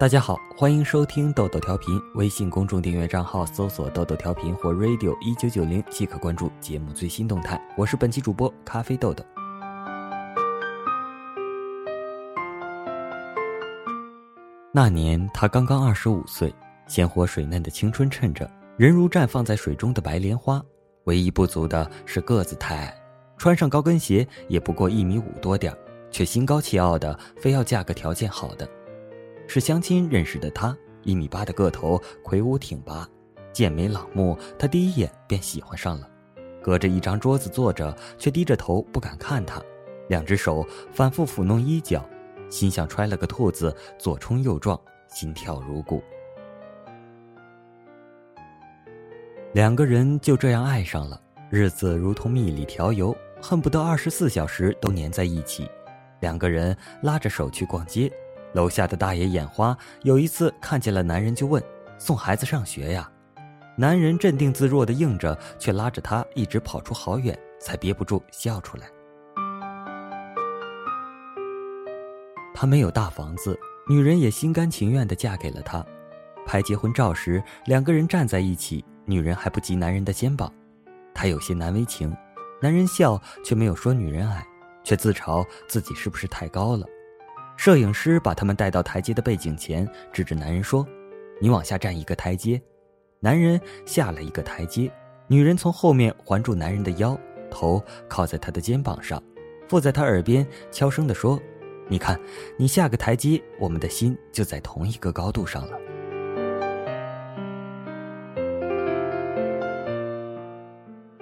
大家好，欢迎收听豆豆调频。微信公众订阅账号搜索“豆豆调频”或 “radio 一九九零”即可关注节目最新动态。我是本期主播咖啡豆豆。那年他刚刚二十五岁，鲜活水嫩的青春衬着，人如绽放在水中的白莲花。唯一不足的是个子太矮，穿上高跟鞋也不过一米五多点却心高气傲的非要嫁个条件好的。是相亲认识的他，一米八的个头，魁梧挺拔，剑眉朗目。他第一眼便喜欢上了，隔着一张桌子坐着，却低着头不敢看他，两只手反复抚弄衣角，心像揣了个兔子，左冲右撞，心跳如鼓。两个人就这样爱上了，日子如同蜜里调油，恨不得二十四小时都粘在一起。两个人拉着手去逛街。楼下的大爷眼花，有一次看见了男人就问：“送孩子上学呀？”男人镇定自若的应着，却拉着她一直跑出好远，才憋不住笑出来。他没有大房子，女人也心甘情愿的嫁给了他。拍结婚照时，两个人站在一起，女人还不及男人的肩膀，他有些难为情。男人笑，却没有说女人矮，却自嘲自己是不是太高了。摄影师把他们带到台阶的背景前，指着男人说：“你往下站一个台阶。”男人下了一个台阶，女人从后面环住男人的腰，头靠在他的肩膀上，附在他耳边悄声地说：“你看，你下个台阶，我们的心就在同一个高度上了。”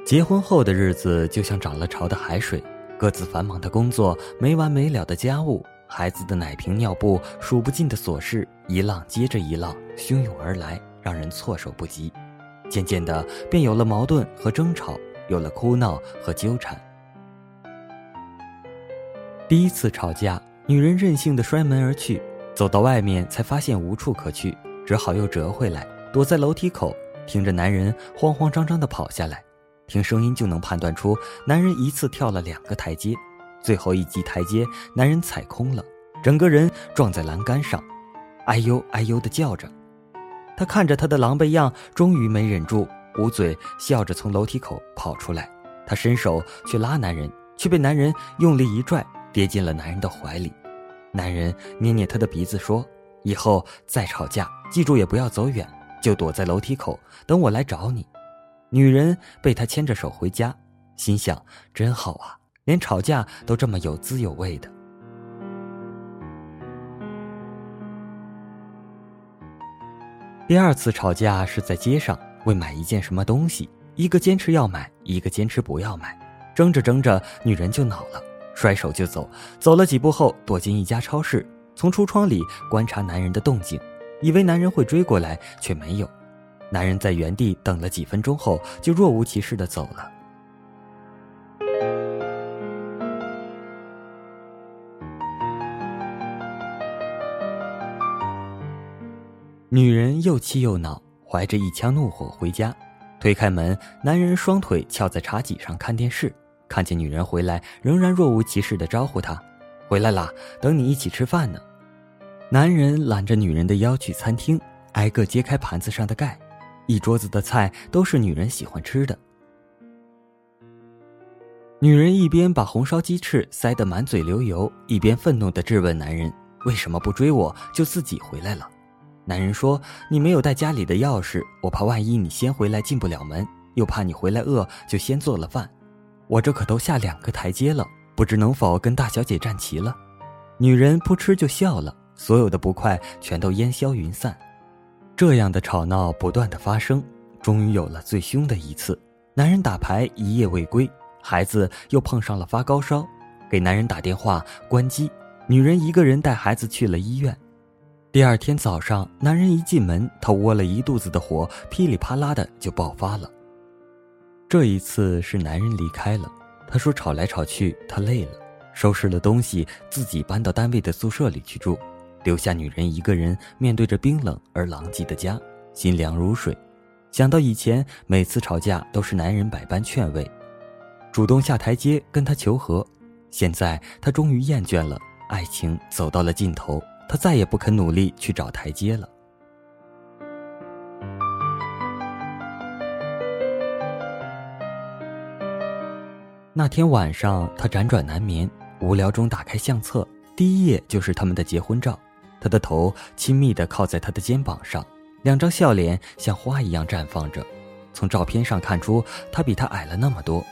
结婚后的日子就像涨了潮的海水，各自繁忙的工作，没完没了的家务。孩子的奶瓶、尿布，数不尽的琐事，一浪接着一浪，汹涌而来，让人措手不及。渐渐的，便有了矛盾和争吵，有了哭闹和纠缠。第一次吵架，女人任性的摔门而去，走到外面才发现无处可去，只好又折回来，躲在楼梯口，听着男人慌慌张张的跑下来，听声音就能判断出，男人一次跳了两个台阶。最后一级台阶，男人踩空了，整个人撞在栏杆上，哎呦哎呦的叫着。他看着他的狼狈样，终于没忍住，捂嘴笑着从楼梯口跑出来。他伸手去拉男人，却被男人用力一拽，跌进了男人的怀里。男人捏捏他的鼻子说：“以后再吵架，记住也不要走远，就躲在楼梯口等我来找你。”女人被他牵着手回家，心想：真好啊。连吵架都这么有滋有味的。第二次吵架是在街上，为买一件什么东西，一个坚持要买，一个坚持不要买，争着争着，女人就恼了，甩手就走。走了几步后，躲进一家超市，从橱窗里观察男人的动静，以为男人会追过来，却没有。男人在原地等了几分钟后，就若无其事的走了。女人又气又恼，怀着一腔怒火回家，推开门，男人双腿翘在茶几上看电视，看见女人回来，仍然若无其事的招呼她：“回来啦，等你一起吃饭呢。”男人揽着女人的腰去餐厅，挨个揭开盘子上的盖，一桌子的菜都是女人喜欢吃的。女人一边把红烧鸡翅塞得满嘴流油，一边愤怒的质问男人：“为什么不追我，就自己回来了？”男人说：“你没有带家里的钥匙，我怕万一你先回来进不了门，又怕你回来饿，就先做了饭。我这可都下两个台阶了，不知能否跟大小姐站齐了？”女人扑哧就笑了，所有的不快全都烟消云散。这样的吵闹不断的发生，终于有了最凶的一次。男人打牌一夜未归，孩子又碰上了发高烧，给男人打电话关机，女人一个人带孩子去了医院。第二天早上，男人一进门，他窝了一肚子的火，噼里啪啦的就爆发了。这一次是男人离开了，他说吵来吵去，他累了，收拾了东西，自己搬到单位的宿舍里去住，留下女人一个人面对着冰冷而狼藉的家，心凉如水。想到以前每次吵架都是男人百般劝慰，主动下台阶跟他求和，现在他终于厌倦了，爱情走到了尽头。他再也不肯努力去找台阶了。那天晚上，他辗转难眠，无聊中打开相册，第一页就是他们的结婚照。他的头亲密地靠在他的肩膀上，两张笑脸像花一样绽放着。从照片上看出，他比他矮了那么多。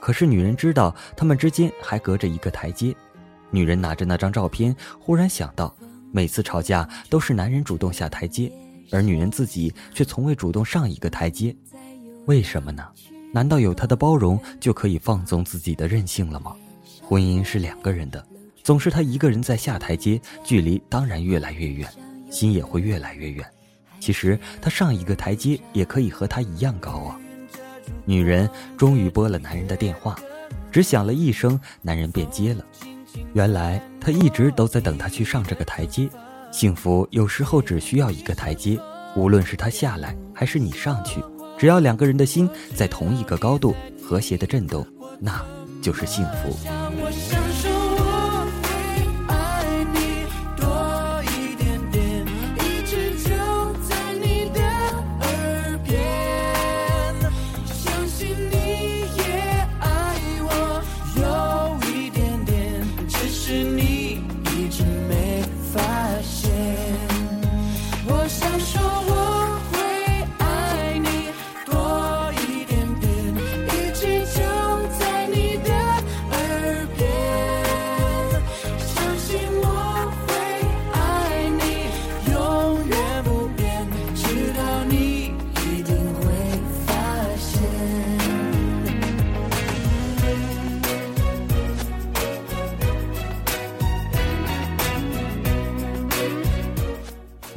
可是女人知道，他们之间还隔着一个台阶。女人拿着那张照片，忽然想到，每次吵架都是男人主动下台阶，而女人自己却从未主动上一个台阶，为什么呢？难道有他的包容就可以放纵自己的任性了吗？婚姻是两个人的，总是他一个人在下台阶，距离当然越来越远，心也会越来越远。其实他上一个台阶也可以和他一样高啊。女人终于拨了男人的电话，只响了一声，男人便接了。原来他一直都在等他去上这个台阶。幸福有时候只需要一个台阶，无论是他下来还是你上去。只要两个人的心在同一个高度，和谐的震动，那就是幸福。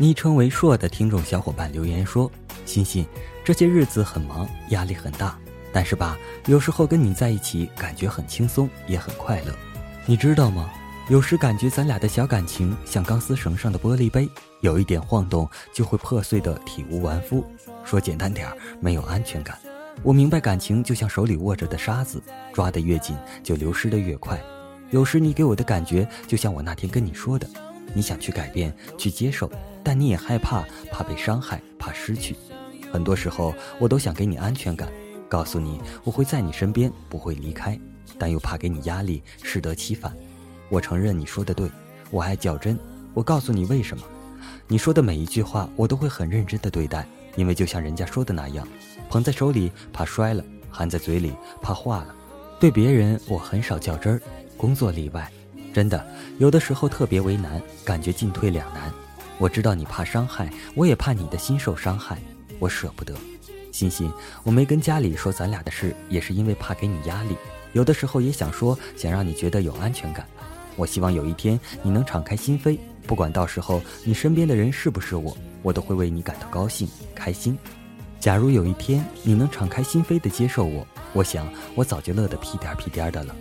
昵称为硕的听众小伙伴留言说：“欣欣，这些日子很忙，压力很大，但是吧，有时候跟你在一起感觉很轻松，也很快乐。你知道吗？有时感觉咱俩的小感情像钢丝绳上的玻璃杯，有一点晃动就会破碎的体无完肤。说简单点儿，没有安全感。我明白感情就像手里握着的沙子，抓得越紧就流失的越快。有时你给我的感觉就像我那天跟你说的，你想去改变，去接受。”但你也害怕，怕被伤害，怕失去。很多时候，我都想给你安全感，告诉你我会在你身边，不会离开。但又怕给你压力，适得其反。我承认你说的对，我爱较真。我告诉你为什么？你说的每一句话，我都会很认真的对待，因为就像人家说的那样，捧在手里怕摔了，含在嘴里怕化了。对别人，我很少较真儿，工作例外。真的，有的时候特别为难，感觉进退两难。我知道你怕伤害，我也怕你的心受伤害，我舍不得。欣欣，我没跟家里说咱俩的事，也是因为怕给你压力。有的时候也想说，想让你觉得有安全感。我希望有一天你能敞开心扉，不管到时候你身边的人是不是我，我都会为你感到高兴、开心。假如有一天你能敞开心扉的接受我，我想我早就乐得屁颠屁颠的了。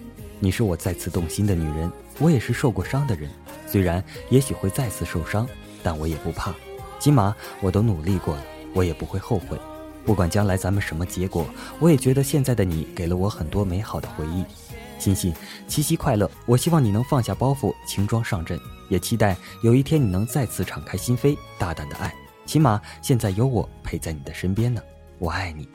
你是我再次动心的女人，我也是受过伤的人，虽然也许会再次受伤。但我也不怕，起码我都努力过了，我也不会后悔。不管将来咱们什么结果，我也觉得现在的你给了我很多美好的回忆。欣欣，七夕快乐！我希望你能放下包袱，轻装上阵，也期待有一天你能再次敞开心扉，大胆的爱。起码现在有我陪在你的身边呢，我爱你。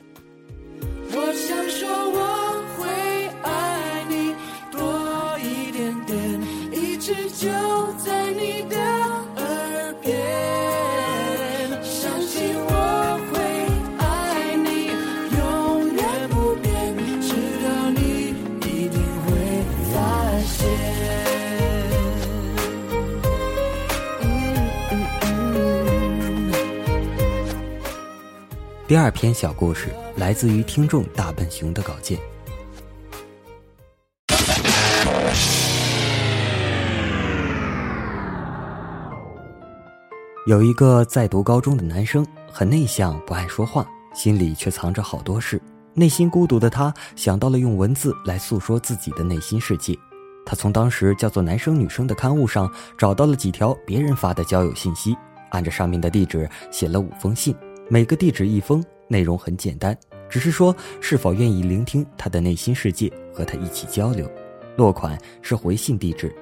第二篇小故事来自于听众大笨熊的稿件。有一个在读高中的男生，很内向，不爱说话，心里却藏着好多事。内心孤独的他，想到了用文字来诉说自己的内心世界。他从当时叫做“男生女生”的刊物上找到了几条别人发的交友信息，按着上面的地址写了五封信。每个地址一封，内容很简单，只是说是否愿意聆听他的内心世界，和他一起交流。落款是回信地址。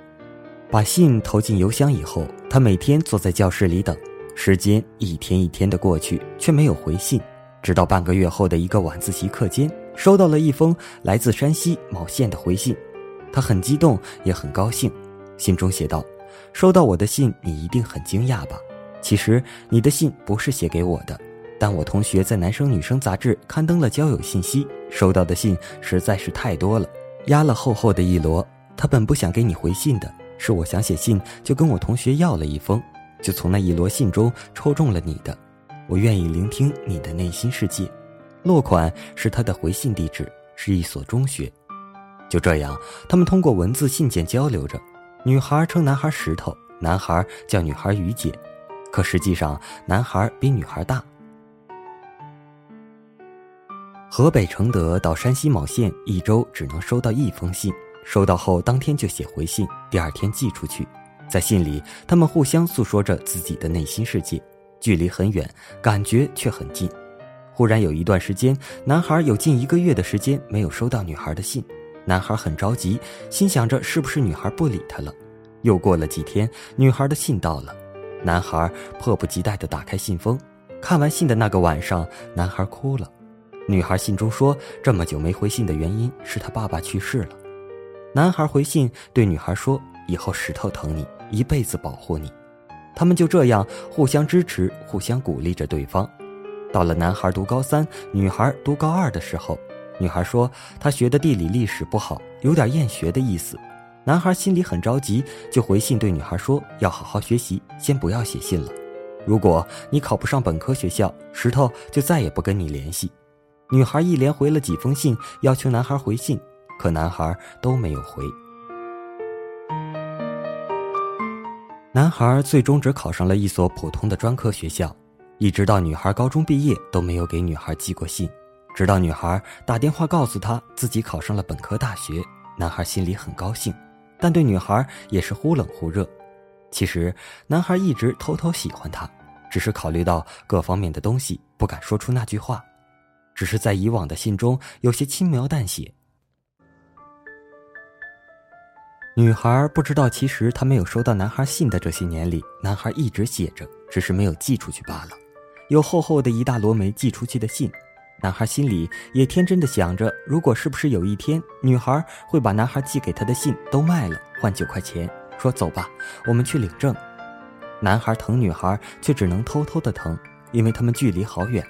把信投进邮箱以后，他每天坐在教室里等，时间一天一天的过去，却没有回信。直到半个月后的一个晚自习课间，收到了一封来自山西某县的回信，他很激动，也很高兴。信中写道：“收到我的信，你一定很惊讶吧？其实你的信不是写给我的，但我同学在男生女生杂志刊登了交友信息，收到的信实在是太多了，压了厚厚的一摞。他本不想给你回信的，是我想写信，就跟我同学要了一封，就从那一摞信中抽中了你的。”我愿意聆听你的内心世界，落款是他的回信地址，是一所中学。就这样，他们通过文字信件交流着。女孩称男孩石头，男孩叫女孩雨姐，可实际上男孩比女孩大。河北承德到山西某县一周只能收到一封信，收到后当天就写回信，第二天寄出去。在信里，他们互相诉说着自己的内心世界。距离很远，感觉却很近。忽然有一段时间，男孩有近一个月的时间没有收到女孩的信，男孩很着急，心想着是不是女孩不理他了。又过了几天，女孩的信到了，男孩迫不及待地打开信封。看完信的那个晚上，男孩哭了。女孩信中说，这么久没回信的原因是他爸爸去世了。男孩回信对女孩说，以后石头疼你，一辈子保护你。他们就这样互相支持、互相鼓励着对方。到了男孩读高三、女孩读高二的时候，女孩说她学的地理历史不好，有点厌学的意思。男孩心里很着急，就回信对女孩说要好好学习，先不要写信了。如果你考不上本科学校，石头就再也不跟你联系。女孩一连回了几封信，要求男孩回信，可男孩都没有回。男孩最终只考上了一所普通的专科学校，一直到女孩高中毕业都没有给女孩寄过信。直到女孩打电话告诉他自己考上了本科大学，男孩心里很高兴，但对女孩也是忽冷忽热。其实，男孩一直偷偷喜欢她，只是考虑到各方面的东西不敢说出那句话，只是在以往的信中有些轻描淡写。女孩不知道，其实她没有收到男孩信的这些年里，男孩一直写着，只是没有寄出去罢了。有厚厚的一大摞没寄出去的信，男孩心里也天真的想着，如果是不是有一天，女孩会把男孩寄给他的信都卖了，换九块钱，说走吧，我们去领证。男孩疼女孩，却只能偷偷的疼，因为他们距离好远。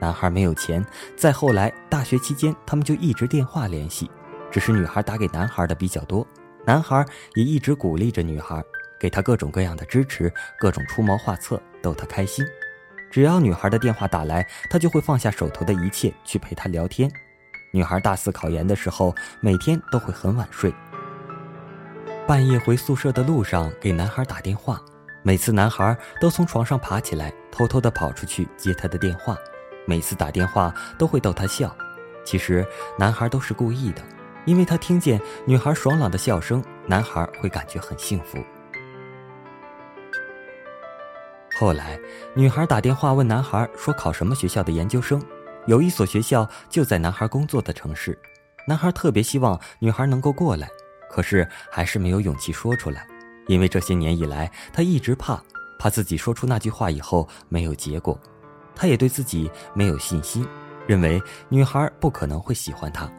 男孩没有钱，再后来大学期间，他们就一直电话联系，只是女孩打给男孩的比较多。男孩也一直鼓励着女孩，给她各种各样的支持，各种出谋划策，逗她开心。只要女孩的电话打来，他就会放下手头的一切去陪她聊天。女孩大四考研的时候，每天都会很晚睡。半夜回宿舍的路上给男孩打电话，每次男孩都从床上爬起来，偷偷的跑出去接她的电话。每次打电话都会逗她笑，其实男孩都是故意的。因为他听见女孩爽朗的笑声，男孩会感觉很幸福。后来，女孩打电话问男孩说考什么学校的研究生，有一所学校就在男孩工作的城市。男孩特别希望女孩能够过来，可是还是没有勇气说出来，因为这些年以来，他一直怕，怕自己说出那句话以后没有结果。他也对自己没有信心，认为女孩不可能会喜欢他。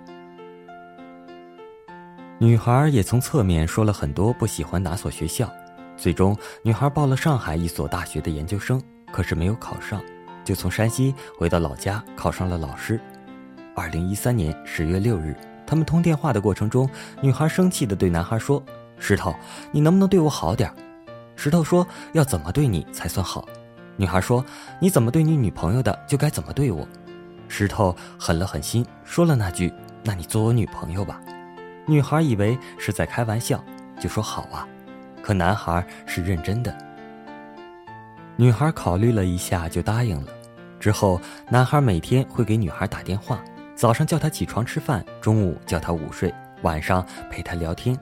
女孩也从侧面说了很多不喜欢哪所学校，最终女孩报了上海一所大学的研究生，可是没有考上，就从山西回到老家考上了老师。二零一三年十月六日，他们通电话的过程中，女孩生气地对男孩说：“石头，你能不能对我好点？”石头说：“要怎么对你才算好？”女孩说：“你怎么对你女朋友的，就该怎么对我。”石头狠了狠心，说了那句：“那你做我女朋友吧。”女孩以为是在开玩笑，就说好啊。可男孩是认真的。女孩考虑了一下，就答应了。之后，男孩每天会给女孩打电话，早上叫她起床吃饭，中午叫她午睡，晚上陪她聊天。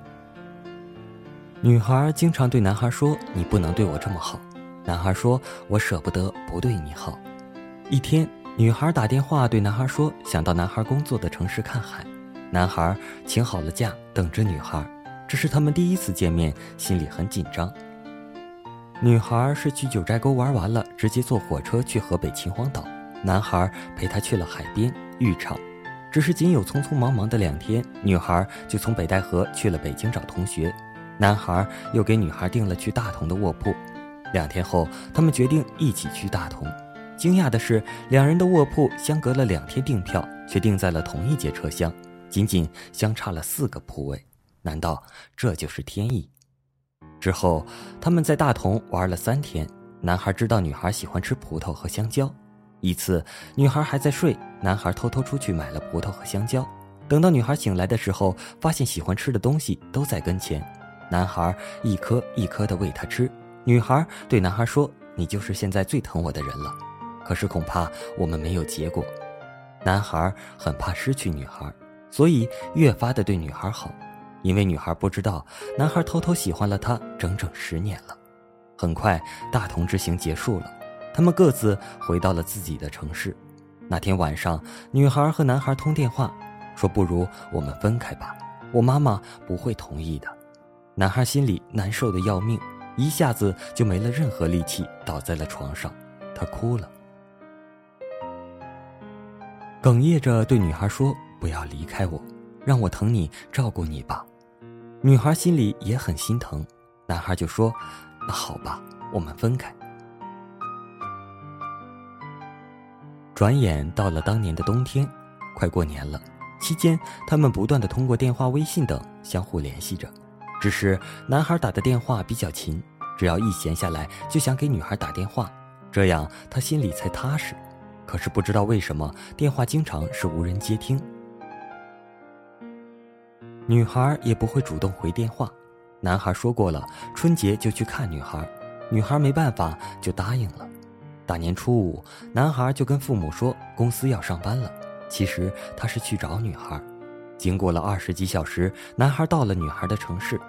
女孩经常对男孩说：“你不能对我这么好。”男孩说：“我舍不得不对你好。”一天，女孩打电话对男孩说：“想到男孩工作的城市看海。”男孩请好了假，等着女孩。这是他们第一次见面，心里很紧张。女孩是去九寨沟玩完了，直接坐火车去河北秦皇岛。男孩陪她去了海边、浴场。只是仅有匆匆忙忙的两天，女孩就从北戴河去了北京找同学，男孩又给女孩订了去大同的卧铺。两天后，他们决定一起去大同。惊讶的是，两人的卧铺相隔了两天订票，却订在了同一节车厢，仅仅相差了四个铺位。难道这就是天意？之后，他们在大同玩了三天。男孩知道女孩喜欢吃葡萄和香蕉。一次，女孩还在睡，男孩偷偷出去买了葡萄和香蕉。等到女孩醒来的时候，发现喜欢吃的东西都在跟前。男孩一颗一颗的喂她吃。女孩对男孩说：“你就是现在最疼我的人了。”可是恐怕我们没有结果。男孩很怕失去女孩，所以越发的对女孩好。因为女孩不知道，男孩偷偷喜欢了她整整十年了。很快，大同之行结束了，他们各自回到了自己的城市。那天晚上，女孩和男孩通电话，说：“不如我们分开吧，我妈妈不会同意的。”男孩心里难受的要命，一下子就没了任何力气，倒在了床上，他哭了，哽咽着对女孩说：“不要离开我，让我疼你，照顾你吧。”女孩心里也很心疼，男孩就说：“那好吧，我们分开。”转眼到了当年的冬天，快过年了。期间，他们不断的通过电话、微信等相互联系着。只是男孩打的电话比较勤，只要一闲下来就想给女孩打电话，这样他心里才踏实。可是不知道为什么，电话经常是无人接听。女孩也不会主动回电话，男孩说过了，春节就去看女孩，女孩没办法就答应了。大年初五，男孩就跟父母说公司要上班了，其实他是去找女孩。经过了二十几小时，男孩到了女孩的城市。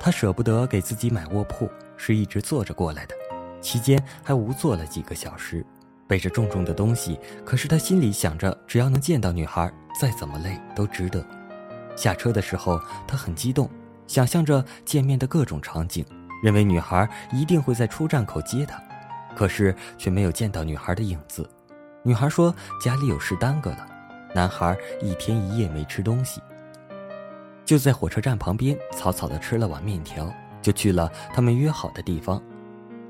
他舍不得给自己买卧铺，是一直坐着过来的，期间还无坐了几个小时。背着重重的东西，可是他心里想着，只要能见到女孩，再怎么累都值得。下车的时候，他很激动，想象着见面的各种场景，认为女孩一定会在出站口接他，可是却没有见到女孩的影子。女孩说家里有事耽搁了，男孩一天一夜没吃东西，就在火车站旁边草草的吃了碗面条，就去了他们约好的地方。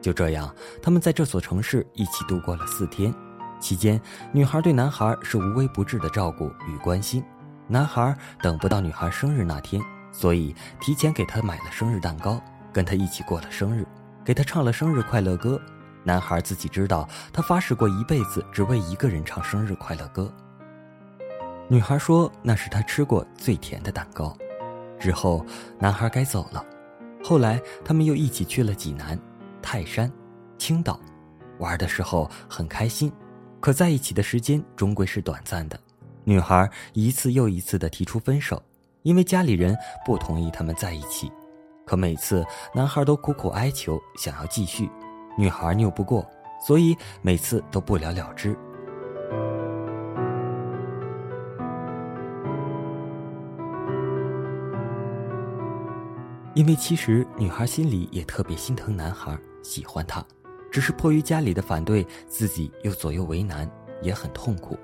就这样，他们在这所城市一起度过了四天。期间，女孩对男孩是无微不至的照顾与关心。男孩等不到女孩生日那天，所以提前给她买了生日蛋糕，跟她一起过了生日，给她唱了生日快乐歌。男孩自己知道，他发誓过一辈子只为一个人唱生日快乐歌。女孩说那是他吃过最甜的蛋糕。之后，男孩该走了。后来，他们又一起去了济南。泰山、青岛，玩的时候很开心，可在一起的时间终归是短暂的。女孩一次又一次的提出分手，因为家里人不同意他们在一起。可每次男孩都苦苦哀求，想要继续，女孩拗不过，所以每次都不了了之。因为其实女孩心里也特别心疼男孩。喜欢他，只是迫于家里的反对，自己又左右为难，也很痛苦。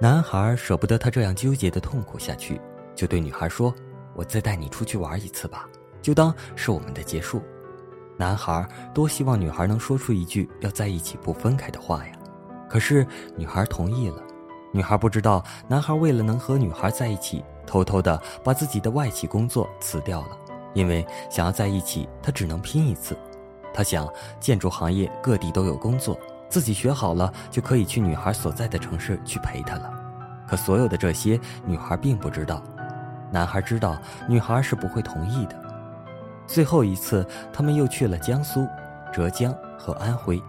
男孩舍不得他这样纠结的痛苦下去，就对女孩说：“我再带你出去玩一次吧，就当是我们的结束。”男孩多希望女孩能说出一句要在一起不分开的话呀，可是女孩同意了。女孩不知道，男孩为了能和女孩在一起，偷偷的把自己的外企工作辞掉了。因为想要在一起，他只能拼一次。他想，建筑行业各地都有工作，自己学好了就可以去女孩所在的城市去陪她了。可所有的这些，女孩并不知道。男孩知道，女孩是不会同意的。最后一次，他们又去了江苏、浙江和安徽。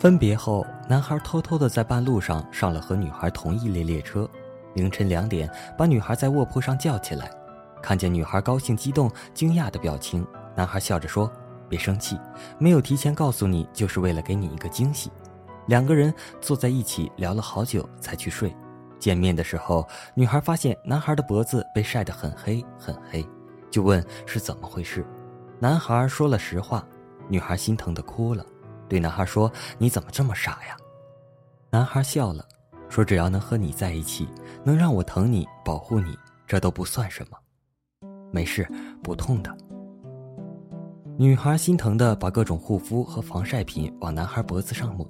分别后，男孩偷偷的在半路上上了和女孩同一列列车。凌晨两点，把女孩在卧铺上叫起来，看见女孩高兴、激动、惊讶的表情，男孩笑着说：“别生气，没有提前告诉你，就是为了给你一个惊喜。两个人坐在一起聊了好久才去睡。见面的时候，女孩发现男孩的脖子被晒得很黑很黑，就问是怎么回事。男孩说了实话，女孩心疼的哭了，对男孩说：“你怎么这么傻呀？”男孩笑了，说：“只要能和你在一起，能让我疼你、保护你，这都不算什么，没事，不痛的。”女孩心疼的把各种护肤和防晒品往男孩脖子上抹。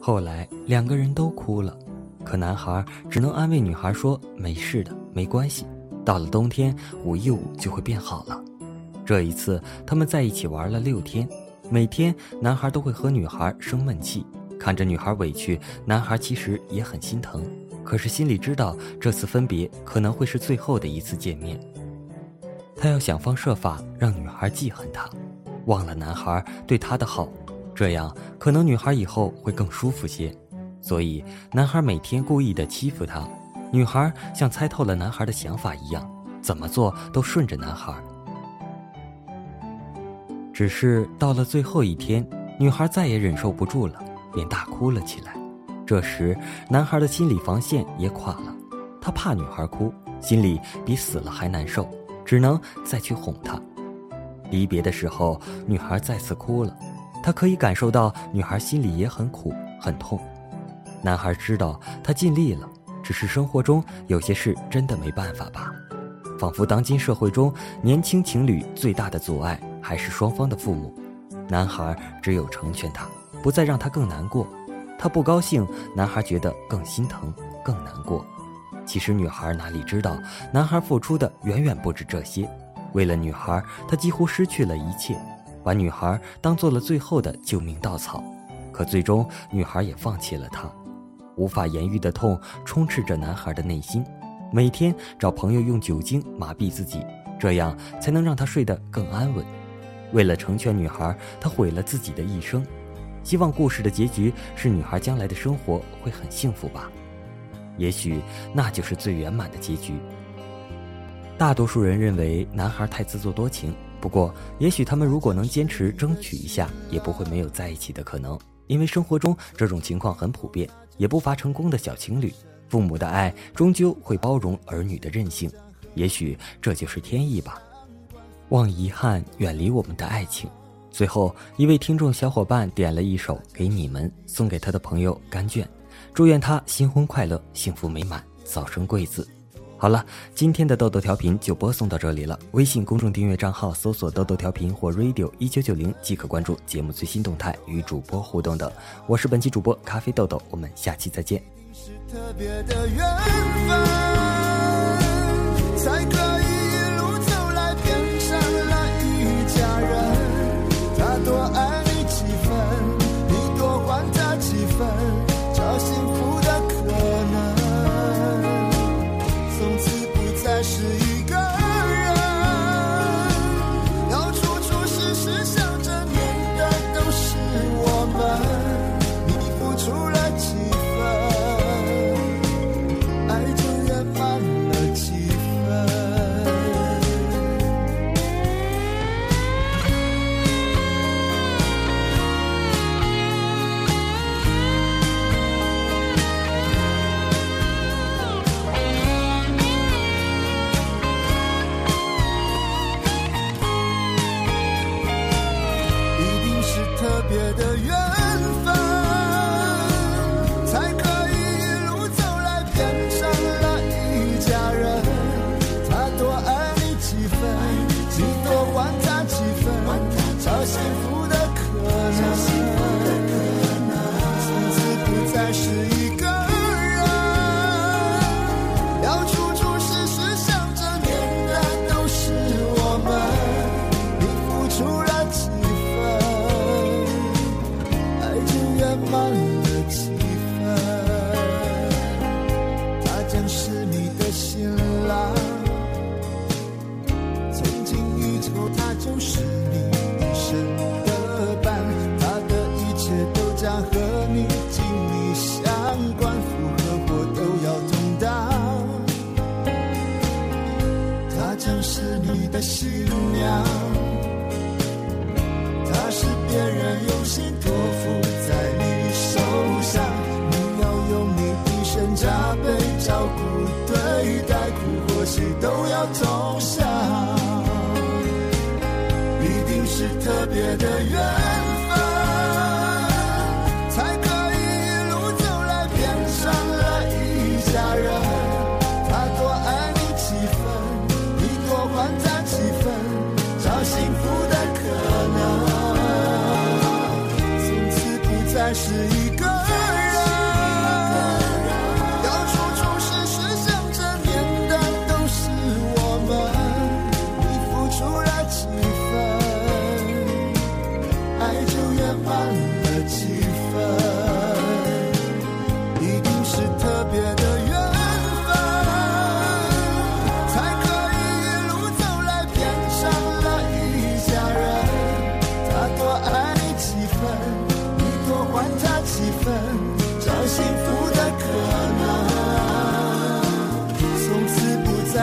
后来两个人都哭了。可男孩只能安慰女孩说：“没事的，没关系。到了冬天，捂一捂就会变好了。”这一次，他们在一起玩了六天，每天男孩都会和女孩生闷气，看着女孩委屈，男孩其实也很心疼，可是心里知道这次分别可能会是最后的一次见面。他要想方设法让女孩记恨他，忘了男孩对她的好，这样可能女孩以后会更舒服些。所以，男孩每天故意的欺负她，女孩像猜透了男孩的想法一样，怎么做都顺着男孩。只是到了最后一天，女孩再也忍受不住了，便大哭了起来。这时，男孩的心理防线也垮了，他怕女孩哭，心里比死了还难受，只能再去哄她。离别的时候，女孩再次哭了，他可以感受到女孩心里也很苦很痛。男孩知道他尽力了，只是生活中有些事真的没办法吧？仿佛当今社会中年轻情侣最大的阻碍还是双方的父母。男孩只有成全她，不再让她更难过。他不高兴，男孩觉得更心疼、更难过。其实女孩哪里知道，男孩付出的远远不止这些。为了女孩，他几乎失去了一切，把女孩当做了最后的救命稻草。可最终，女孩也放弃了他。无法言喻的痛充斥着男孩的内心，每天找朋友用酒精麻痹自己，这样才能让他睡得更安稳。为了成全女孩，他毁了自己的一生。希望故事的结局是女孩将来的生活会很幸福吧？也许那就是最圆满的结局。大多数人认为男孩太自作多情，不过也许他们如果能坚持争取一下，也不会没有在一起的可能。因为生活中这种情况很普遍。也不乏成功的小情侣，父母的爱终究会包容儿女的任性，也许这就是天意吧。望遗憾远离我们的爱情。最后一位听众小伙伴点了一首给你们，送给他的朋友甘卷，祝愿他新婚快乐，幸福美满，早生贵子。好了，今天的豆豆调频就播送到这里了。微信公众订阅账号搜索“豆豆调频”或 “radio 一九九零”即可关注节目最新动态，与主播互动等。我是本期主播咖啡豆豆，我们下期再见。是特别的缘分，才可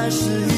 是。